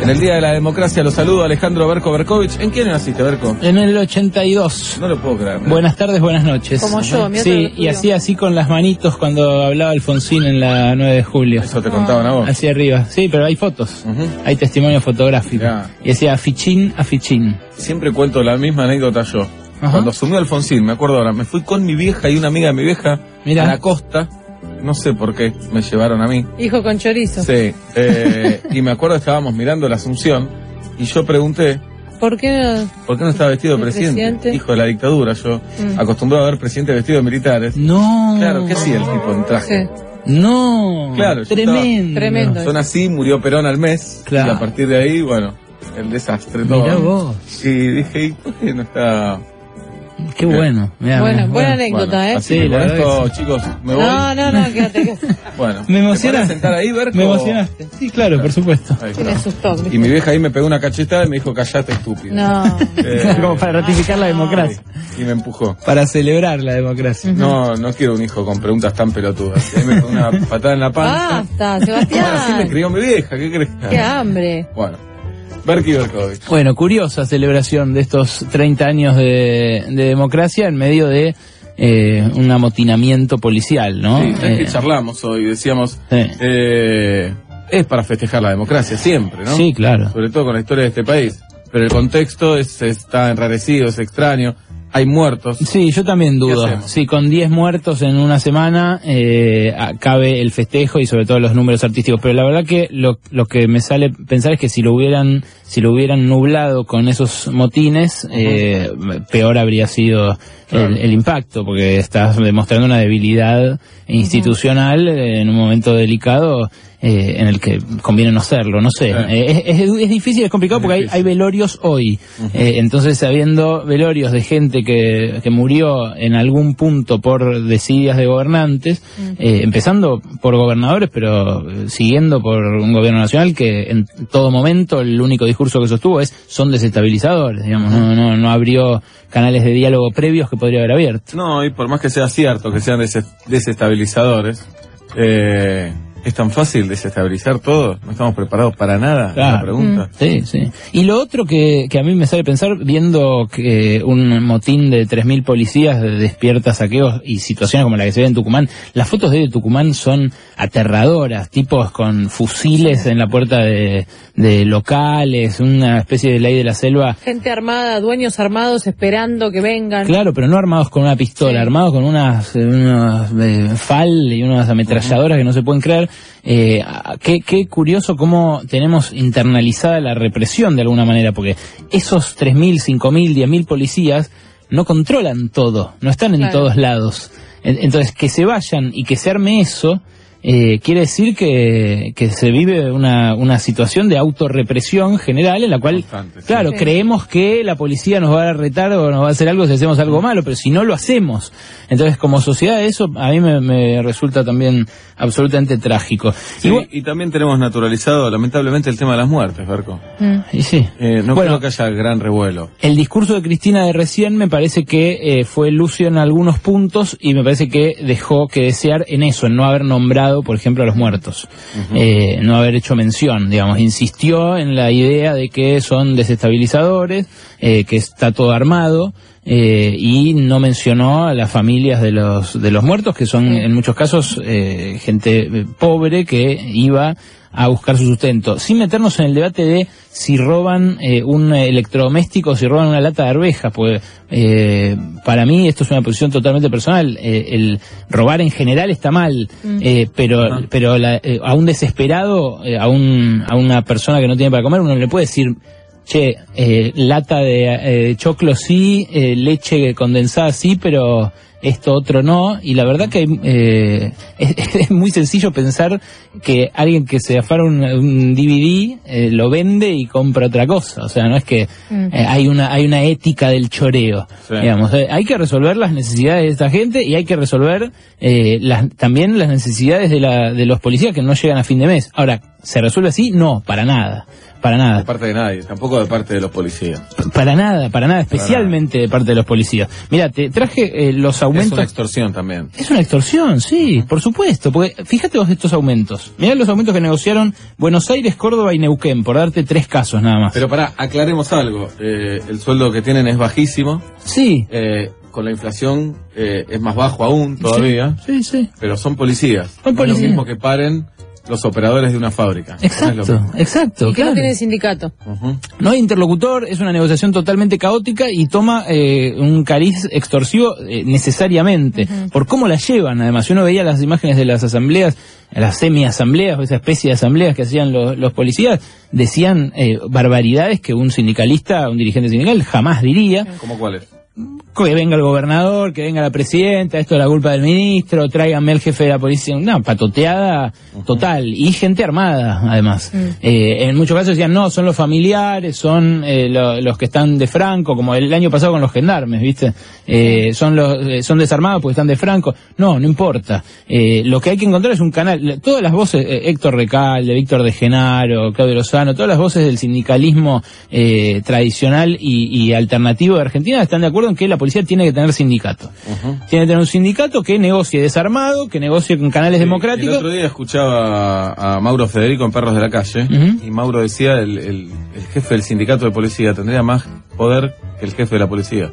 En el Día de la Democracia lo saludo Alejandro Berko Berkovich. ¿En quién naciste, Berko? En el 82. No lo puedo creer. ¿no? Buenas tardes, buenas noches. Como yo, Sí, y hacía así con las manitos cuando hablaba Alfonsín en la 9 de julio. Eso te contaban a vos. Hacia arriba. Sí, pero hay fotos. Hay testimonio fotográfico. Ya. Y decía afichín, afichín. Siempre cuento la misma anécdota yo. Ajá. Cuando asumió Alfonsín, me acuerdo ahora, me fui con mi vieja y una amiga de mi vieja Mirá. a la costa. No sé por qué me llevaron a mí. Hijo con chorizo. Sí. eh, y me acuerdo estábamos mirando la Asunción y yo pregunté, ¿Por qué no? ¿por qué no está vestido de ¿El presidente? presidente? Hijo de la dictadura, yo Mm. acostumbrado a ver presidentes vestidos de militares. No. Claro, ¿qué hacía el tipo en traje? Sí. No. Claro, yo Tremendo. Tremendo. Son así, murió Perón al mes. Claro. Y a partir de ahí, bueno, el desastre todo. Mirá vos. Y dije, ¿y por qué no está...? Qué bueno. Mirá, Bueno, mirá, buena anécdota, Bueno, ¿eh? Así Sí, con verdad esto, chicos, me voy. No, no, no, quédate. quédate. Bueno, Me ¿te emociona. podés sentar ahí, Berko? Me emocionaste. Sí, claro, por supuesto. Ahí está. Me asustó. Y mi vieja ahí me pegó una cachetada y me dijo, callate, estúpido. No. Eh, Como para ratificar la democracia. Y me empujó. Para celebrar la democracia. No, no quiero un hijo con preguntas tan pelotudas. Y ahí me pegó una patada en la panza. Basta, Bueno, así me Sebastián. crió mi vieja, ¿qué crees? Qué hambre. Bueno, Berky Berkovich. Bueno, curiosa celebración de estos 30 años de, de democracia en medio de eh, un amotinamiento policial, ¿no? Sí, es Eh, que charlamos hoy, decíamos, Sí. eh, es para festejar la democracia siempre, ¿no? sí, claro. Sobre todo con la historia de este país. Pero el contexto es, está enrarecido, es extraño, hay muertos. Sí, yo también dudo. Sí, con 10 muertos en una semana eh, cabe el festejo y sobre todo los números artísticos. Pero la verdad que lo, lo que me sale pensar es que si lo hubieran si lo hubieran nublado con esos motines, eh, peor habría sido Claro. el, el impacto, porque estás demostrando una debilidad institucional eh, en un momento delicado eh, en el que conviene no serlo, no sé. Eh, es, es- es difícil, es complicado Es porque hay, velorios hoy. Eh, entonces, habiendo velorios de gente que, que murió en algún punto por desidias de gobernantes, eh, empezando por gobernadores, pero siguiendo por un gobierno nacional que en todo momento el único discurso que sostuvo es son desestabilizadores, digamos, no, no, no abrió canales de diálogo previos que podría haber abierto. No, y por más que sea cierto que sean des- desestabilizadores, eh, ¿es tan fácil desestabilizar todo? ¿No estamos preparados para nada? La Claro. pregunta. Sí, sí. Y lo otro que, que a mí me sale pensar, viendo que un motín de 3.000 policías despierta saqueos y situaciones como la que se ve en Tucumán, las fotos de Tucumán son aterradoras, tipos con fusiles en la puerta de, de locales, una especie de ley de la selva. Gente armada, dueños armados esperando que vengan. Claro, pero no armados con una pistola, Sí. armados con unas, eh, unas eh, FAL y unas ametralladoras que no se pueden creer. Eh, qué, qué curioso cómo tenemos internalizada la represión de alguna manera, porque esos 3.000, 5.000, 10.000 policías no controlan todo, no están en Claro. todos lados. En- Entonces, que se vayan y que se arme eso, eh, quiere decir que, que se vive una, una situación de autorrepresión general en la cual, Constante, sí. claro, Sí. creemos que la policía nos va a retar o nos va a hacer algo si hacemos algo malo, pero si no lo hacemos. Entonces, como sociedad, eso a mí me, me resulta también absolutamente trágico. Sí, Y también tenemos naturalizado, lamentablemente, el tema de las muertes, Berco. Mm. y sí. Eh, no Bueno. creo que haya gran revuelo. El discurso de Cristina de recién me parece que eh, fue lucio en algunos puntos y me parece que dejó que desear en eso, en no haber nombrado, por ejemplo, a los muertos, Eh, no haber hecho mención, digamos, insistió en la idea de que son desestabilizadores, eh, que está todo armado. Eh, y no mencionó a las familias de los de los muertos que son en muchos casos eh, gente eh, pobre que iba a buscar su sustento, sin meternos en el debate de si roban eh, un electrodoméstico o si roban una lata de arvejas, pues eh, para mí esto es una posición totalmente personal. Eh, el robar en general está mal, eh, pero Ah. pero la- eh, a un desesperado, eh, a un a una persona que no tiene para comer, uno le puede decir che, eh, lata de eh, choclo sí, eh, leche condensada sí, pero esto otro no, y la verdad que eh, es, es muy sencillo pensar que alguien que se afara un, un DVD eh, lo vende y compra otra cosa, o sea, no es que Mm. eh, hay una hay una ética del choreo, Sí. digamos, eh, hay que resolver las necesidades de esta gente y hay que resolver eh, las, también las necesidades de, la, de los policías que no llegan a fin de mes. Ahora, ¿se resuelve así? No, para nada. Para De nada. parte de nadie, tampoco de parte de los policías. Para nada, para nada, especialmente de parte de los policías. Mira, te traje eh, los Es aumentos. una extorsión también. Es una extorsión, sí, por supuesto. Porque fíjate vos estos aumentos. Mirá los aumentos que negociaron Buenos Aires, Córdoba y Neuquén, por darte tres casos nada más. Pero para aclaremos algo. Eh, el sueldo que tienen es bajísimo. sí. eh, con la inflación eh, es más bajo aún todavía. Sí, sí. Pero son policías. Son No es policías. lo mismo que paren los operadores de una fábrica. No Exacto, exacto. Y que claro. no tiene sindicato. No hay interlocutor, es una negociación totalmente caótica y toma eh, un cariz extorsivo eh, necesariamente, por cómo la llevan. Además, si uno veía las imágenes de las asambleas, las semi-asambleas o esa especie de asambleas que hacían los, los policías, decían eh, barbaridades que un sindicalista, un dirigente sindical jamás diría. ¿Cómo cuál es? Que venga el gobernador, que venga la presidenta, esto es la culpa del ministro, tráiganme al jefe de la policía. Una patoteada total. Y gente armada, además. Eh, en muchos casos decían, no, son los familiares, son eh, lo- los que están de Franco, como el año pasado con los gendarmes, ¿viste? Eh, son los eh, son desarmados porque están de Franco. No, no importa. Eh, lo que hay que encontrar es un canal. Todas las voces, eh, Héctor Recalde, Víctor de Genaro, Claudio Lozano, todas las voces del sindicalismo eh, tradicional y, y alternativo de Argentina están de acuerdo en que la policía tiene que tener sindicato. Tiene que tener un sindicato que negocie desarmado, que negocie con canales El democráticos. otro día escuchaba a Mauro Federico en Perros de la Calle y Mauro decía el, el- el jefe del sindicato de policía tendría más poder que el jefe de la policía.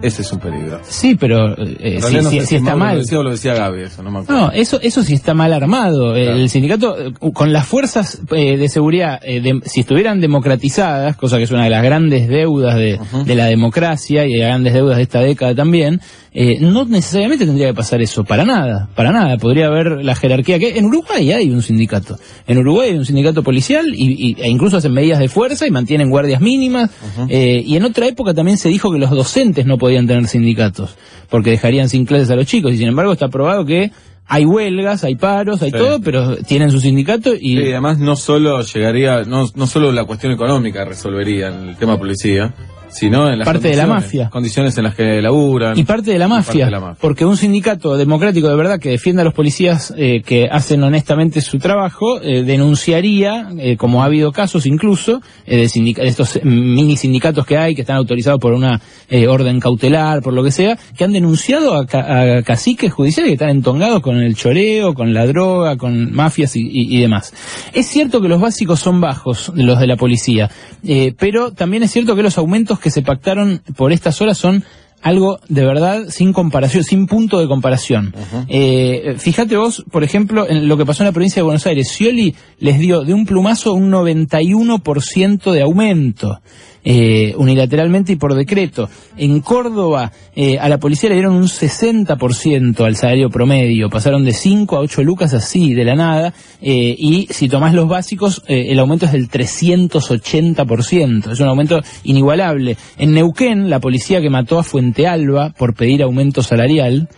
Ese es un peligro. Sí, pero eh, si, no si- está mal. Lo decía o lo decía Gaby, eso no me acuerdo. No, eso, eso sí está mal armado. Claro. El sindicato, eh, con las fuerzas eh, de seguridad, eh, de- si estuvieran democratizadas, cosa que es una de las grandes deudas de, de la democracia y de las grandes deudas de esta década también, eh, no necesariamente tendría que pasar eso, para nada, para nada. Podría haber la jerarquía que en Uruguay hay un sindicato. En Uruguay hay un sindicato policial y, y- e incluso hacen medidas de fuerza y mantienen guardias mínimas. Eh, y en otra época también se dijo que los docentes no podían tener sindicatos porque dejarían sin clases a los chicos y sin embargo está probado que hay huelgas, hay paros, hay Sí. todo, pero tienen su sindicato y Sí, además no solo llegaría, no, no solo la cuestión económica resolvería en el tema policía, sino en las Parte de la mafia. condiciones en las que laburan. y parte de la mafia, parte de la mafia. porque un sindicato democrático de verdad que defienda a los policías eh, que hacen honestamente su trabajo eh, denunciaría, eh, como ha habido casos incluso eh, de, sindica- de estos mini sindicatos que hay que están autorizados por una orden cautelar, por lo que sea, que han denunciado a, ca- a caciques judiciales que están entongados con el choreo, con la droga, con mafias y, y- y demás. Es cierto que los básicos son bajos, los de la policía, pero también es cierto que los aumentos que se pactaron por estas horas son algo de verdad sin comparación, sin punto de comparación. Eh, fíjate vos, por ejemplo, en lo que pasó en la provincia de Buenos Aires. Scioli les dio de un plumazo un 91% de aumento. Eh, unilateralmente y por decreto. En Córdoba, eh, a la policía le dieron un 60% al salario promedio. Pasaron de 5 a 8 lucas así, de la nada. eh, y si tomás los básicos, el aumento es del 380%. Es un aumento inigualable. En Neuquén, la policía que mató a Fuente Alba por pedir aumento salarial,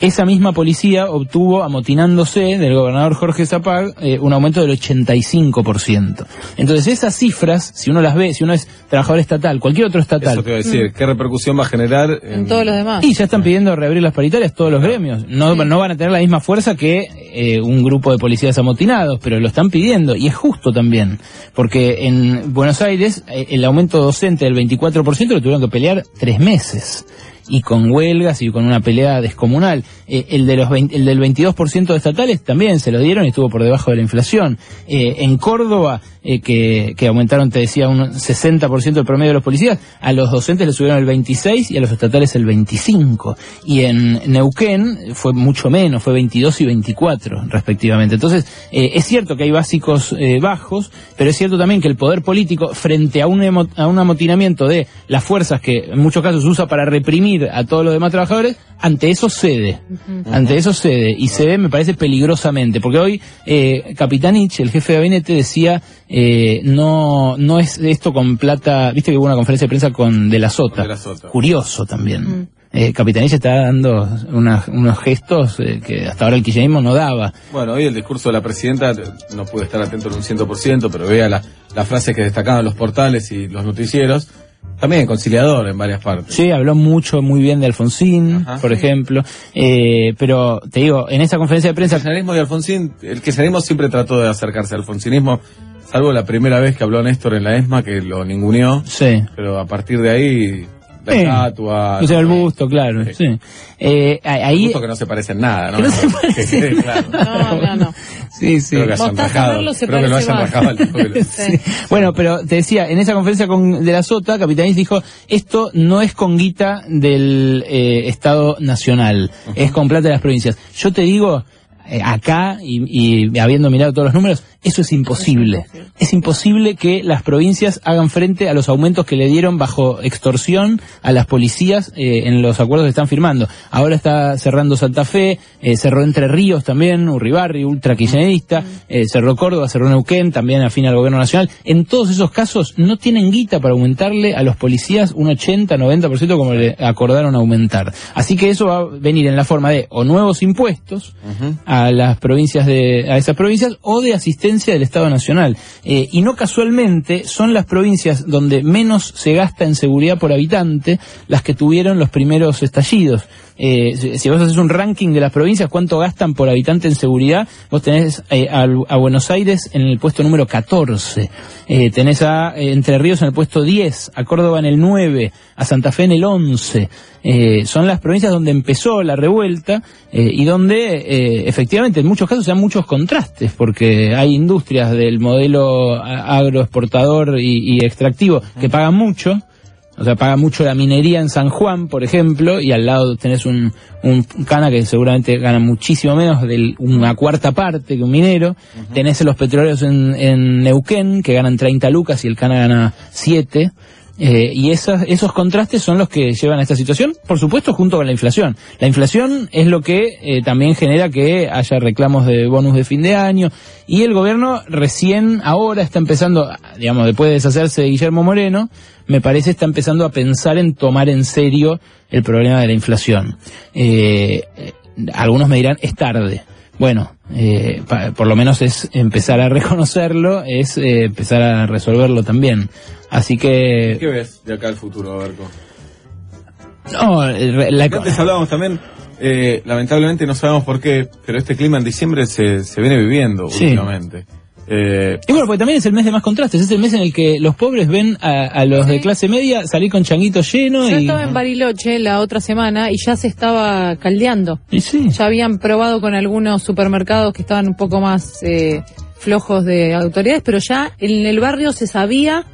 esa misma policía obtuvo, amotinándose del gobernador Jorge Zapag, un aumento del 85%. Entonces esas cifras, si uno las ve, si uno es trabajador estatal, cualquier otro estatal, Eso te iba a decir, ¿qué repercusión va a generar En todos los demás. y ya están pidiendo reabrir las paritarias todos los gremios. No, no van a tener la misma fuerza que eh, un grupo de policías amotinados, pero lo están pidiendo. Y es justo también. Porque en Buenos Aires eh, el aumento docente del 24% lo tuvieron que pelear tres meses. Y con huelgas y con una pelea descomunal. Eh, el, de los 20 el del 22% de estatales también se lo dieron y estuvo por debajo de la inflación. Eh, en Córdoba, eh, que, que aumentaron, te decía, un 60% el promedio de los policías, a los docentes le subieron el 26 y a los estatales el 25. Y en Neuquén fue mucho menos, fue 22 y 24 respectivamente. Entonces, es cierto que hay básicos bajos, pero es cierto también que el poder político, frente a un, emo- a un amotinamiento de las fuerzas que en muchos casos usa para reprimir a todos los demás trabajadores, ante eso cede. Ante eso cede. Y cede, me parece, peligrosamente. Porque hoy, eh, Capitanich, el jefe de gabinete, decía, eh, no, no es esto con plata, viste que hubo una conferencia de prensa con De la Sota. De la Sota. Curioso también. eh, Capitanilla está dando unas- unos gestos eh, que hasta ahora el kirchnerismo no daba. Bueno, hoy el discurso de la presidenta, no pude estar atento en un 100%, pero vea la, las frases que destacaban los portales y los noticieros, también conciliador en varias partes. Sí, habló mucho, muy bien de Alfonsín, Ajá. por ejemplo, eh, pero te digo, en esa conferencia de El prensa, kirchnerismo y Alfonsín, el kirchnerismo siempre trató de acercarse al alfonsinismo, salvo la primera vez que habló Néstor en la ESMA, que lo ninguneó, sí, pero a partir de ahí, la Sí. estatua... o sea, el busto, claro, Sí. sí. Eh, ahí, Justo que no se parecen nada, ¿no? Que no se Que parecen claro. No, no, no. sí, sí. Creo que hayan rajado. Se Creo que lo parece hayan más. rajado al tipo que lo- Sí. Bueno, pero te decía, en esa conferencia con, de la Sota, Capitanís dijo, esto no es con guita del eh, Estado Nacional, es con plata de las provincias. Yo te digo, eh, acá, y, y habiendo mirado todos los números, eso es imposible. Es imposible que las provincias hagan frente a los aumentos que le dieron bajo extorsión a las policías eh, en los acuerdos que están firmando. Ahora está cerrando Santa Fe, eh, cerró Entre Ríos también, Urribarri, ultra kirchnerista, eh, cerró Córdoba, cerró Neuquén, también afín al gobierno nacional. En todos esos casos no tienen guita para aumentarle a los policías un 80, 90% como le acordaron aumentar. Así que eso va a venir en la forma de o nuevos impuestos a las provincias de, a esas provincias o de asistencia del Estado Nacional. Eh, y no casualmente son las provincias donde menos se gasta en seguridad por habitante las que tuvieron los primeros estallidos. Eh, si, vos haces un ranking de las provincias, cuánto gastan por habitante en seguridad, vos tenés eh, a, a Buenos Aires en el puesto número 14, eh, tenés a eh, Entre Ríos en el puesto 10, a Córdoba en el 9, a Santa Fe en el 11. Eh, son las provincias donde empezó la revuelta y donde efectivamente en muchos casos se dan muchos contrastes porque hay industrias del modelo agroexportador y extractivo que pagan mucho o sea, paga mucho la minería en San Juan, por ejemplo, y al lado tenés un, un cana que seguramente gana muchísimo menos, de una cuarta parte que un minero. Tenés los petroleros en, en Neuquén, que ganan 30 lucas y el cana gana 7. Eh, y esas, esos contrastes son los que llevan a esta situación, por supuesto, junto con la inflación. La inflación es lo que eh, también genera que haya reclamos de bonus de fin de año. Y el gobierno recién ahora está empezando, digamos, después de deshacerse de Guillermo Moreno, me parece está empezando a pensar en tomar en serio el problema de la inflación. Eh, eh, algunos me dirán, es tarde. Bueno, eh, pa- por lo menos es empezar a reconocerlo, es eh, empezar a resolverlo también. Así que... ¿Qué ves de acá al futuro, Berco? No, eh, la, Antes hablábamos también, eh, lamentablemente no sabemos por qué, pero este clima en diciembre se, se viene viviendo Sí. últimamente. Eh, Y bueno, porque también es el mes de más contrastes, es el mes en el que los pobres ven a, a los de clase media salir con changuitos llenos Yo y... estaba en Bariloche la otra semana y ya se estaba caldeando. y sí. Ya habían probado con algunos supermercados que estaban un poco más eh, flojos de autoridades, pero ya en el barrio se sabía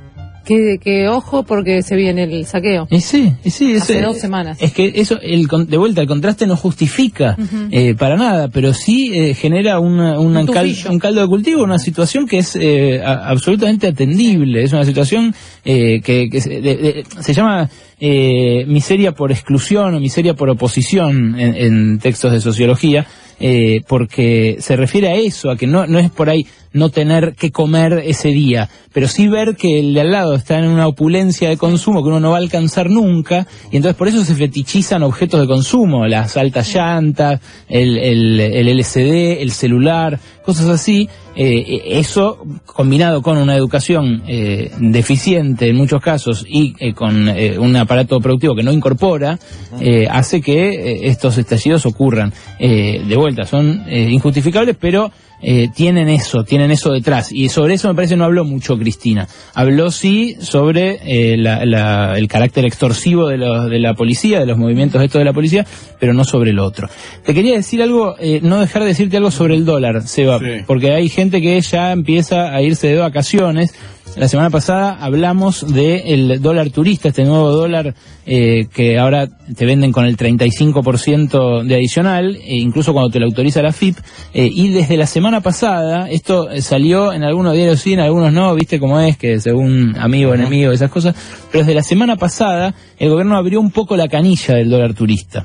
que, que ojo porque se viene el saqueo. Y sí, y sí, es, Hace dos semanas. Es que eso, el, de vuelta, el contraste no justifica eh, para nada, pero sí eh, genera una- una Un cal- un caldo de cultivo, una situación que es eh, a- absolutamente atendible. Es una situación eh, que, que se, de- de- se llama eh, miseria por exclusión o miseria por oposición en, en textos de sociología. eh, porque se refiere a eso, a que no, no es por ahí no tener que comer ese día, pero sí ver que el de al lado está en una opulencia de consumo que uno no va a alcanzar nunca, y entonces por eso se fetichizan objetos de consumo, las altas llantas, el, el, el LCD, el celular, cosas así. Eh, eso combinado con una educación eh, deficiente en muchos casos y eh, con eh, un aparato productivo que no incorpora, eh, hace que eh, estos estallidos ocurran. Eh, de vuelta, son eh, injustificables, pero eh, tienen eso, tienen eso detrás. Y sobre eso me parece no habló mucho Cristina. Habló sí sobre eh, la- la- el carácter extorsivo de, los- de la policía, de los movimientos estos de la policía, pero no sobre el otro. Te quería decir algo, eh, no dejar de decirte algo sobre el dólar, Seba, Sí. porque hay gente que ya empieza a irse de vacaciones. La semana pasada hablamos del dólar turista, este nuevo dólar eh, que ahora te venden con el 35% de adicional, e incluso cuando te lo autoriza la FIP. eh, y desde la semana pasada, esto eh, salió en algunos diarios sí, en algunos no, viste cómo es, que según amigo, enemigo, esas cosas. Pero desde la semana pasada, el gobierno abrió un poco la canilla del dólar turista.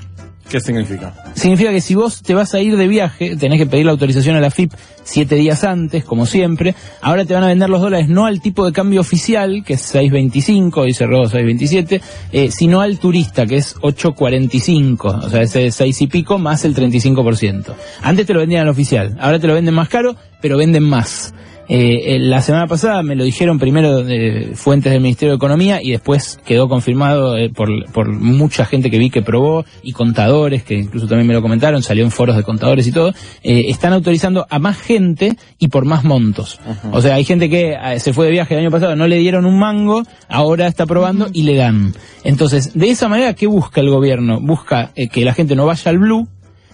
¿Qué significa? Significa que si vos te vas a ir de viaje, tenés que pedir la autorización a la FIP siete días antes, como siempre. Ahora te van a vender los dólares no al tipo de cambio oficial, que es 6.25, y cerró 6.27, eh, sino al turista, que es 8.45, o sea, ese 6 y pico más el 35%. Antes te lo vendían al oficial, ahora te lo venden más caro, pero venden más. Eh, eh, la semana pasada me lo dijeron primero de fuentes del Ministerio de Economía y después quedó confirmado eh, por, por mucha gente que vi que probó y contadores que incluso también me lo comentaron, salió en foros de contadores y todo, eh, están autorizando a más gente y por más montos. O sea, hay gente que eh, se fue de viaje el año pasado, no le dieron un mango, ahora está probando y le dan. Entonces, de esa manera, ¿qué busca el gobierno? Busca eh, que la gente no vaya al blue,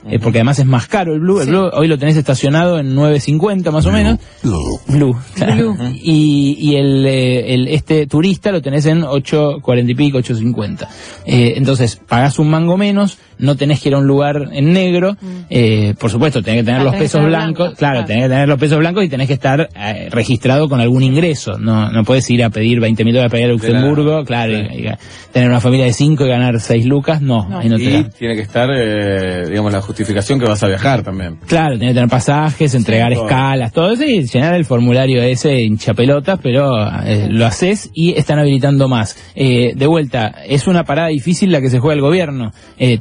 eh, porque además es más caro el Blue. El Sí. Blue hoy lo tenés estacionado en 9.50 más o menos. Blue. Blue. Y, y el, eh, el, este turista lo tenés en 8.40 y pico, 8.50. Eh, entonces, pagás un mango menos, no tenés que ir a un lugar en negro. eh, por supuesto, tenés que tener Ah, los pesos blancos. blanco, claro, claro. tenés que tener los pesos blancos y tenés que estar eh, registrado con algún ingreso. No, no puedes ir a pedir 20 mil dólares para ir a Luxemburgo, claro, Sí. y- y tener una familia de 5 y ganar 6 lucas. No, No. ahí no te y da. tiene que estar, eh, digamos, la justificación que vas a viajar también. Claro, tiene que tener pasajes, entregar todo. escalas, todo eso y llenar el formulario ese hincha pelotas, pero eh, lo haces y están habilitando más. Eh, de vuelta, es una parada difícil la que se juega el gobierno. Eh,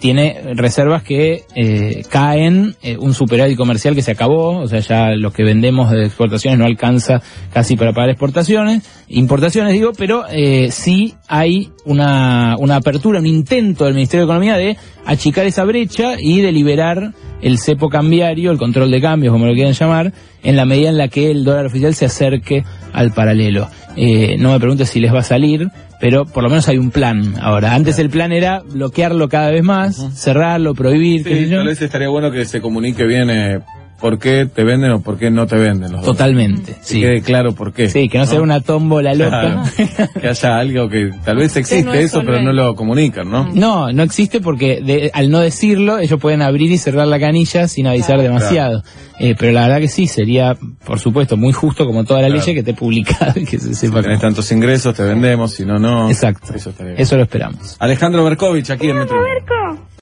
reservas que eh, caen, eh, un superávit comercial que se acabó, o sea, ya lo que vendemos de exportaciones no alcanza casi para pagar exportaciones, importaciones digo, pero eh, sí hay una, una apertura, un intento del Ministerio de Economía de achicar esa brecha y de liberar el cepo cambiario, el control de cambios, como lo quieran llamar, en la medida en la que el dólar oficial se acerque al paralelo. Eh, no me preguntes si les va a salir, pero por lo menos hay un plan. Ahora. Antes el plan era bloquearlo cada vez más, cerrarlo, prohibir, Sí, tal vez estaría bueno que se comunique bien eh, por qué te venden o por qué no te venden los. Totalmente, Que sí. quede claro por qué. Sí, que no, sea una tómbola loca. Claro. que haya algo que tal vez existe no es eso, pero no lo comunican, ¿no? No, no existe porque de- al no decirlo, ellos pueden abrir y cerrar la canilla sin avisar demasiado. Eh, pero la verdad que sí, sería, por supuesto, muy justo como toda la Claro. ley que esté publicada que se Si sepa. tenés cómo. tantos ingresos, te vendemos, si no, no. Exacto. Eso. Eso lo esperamos. Alejandro Berkovich aquí en Metro.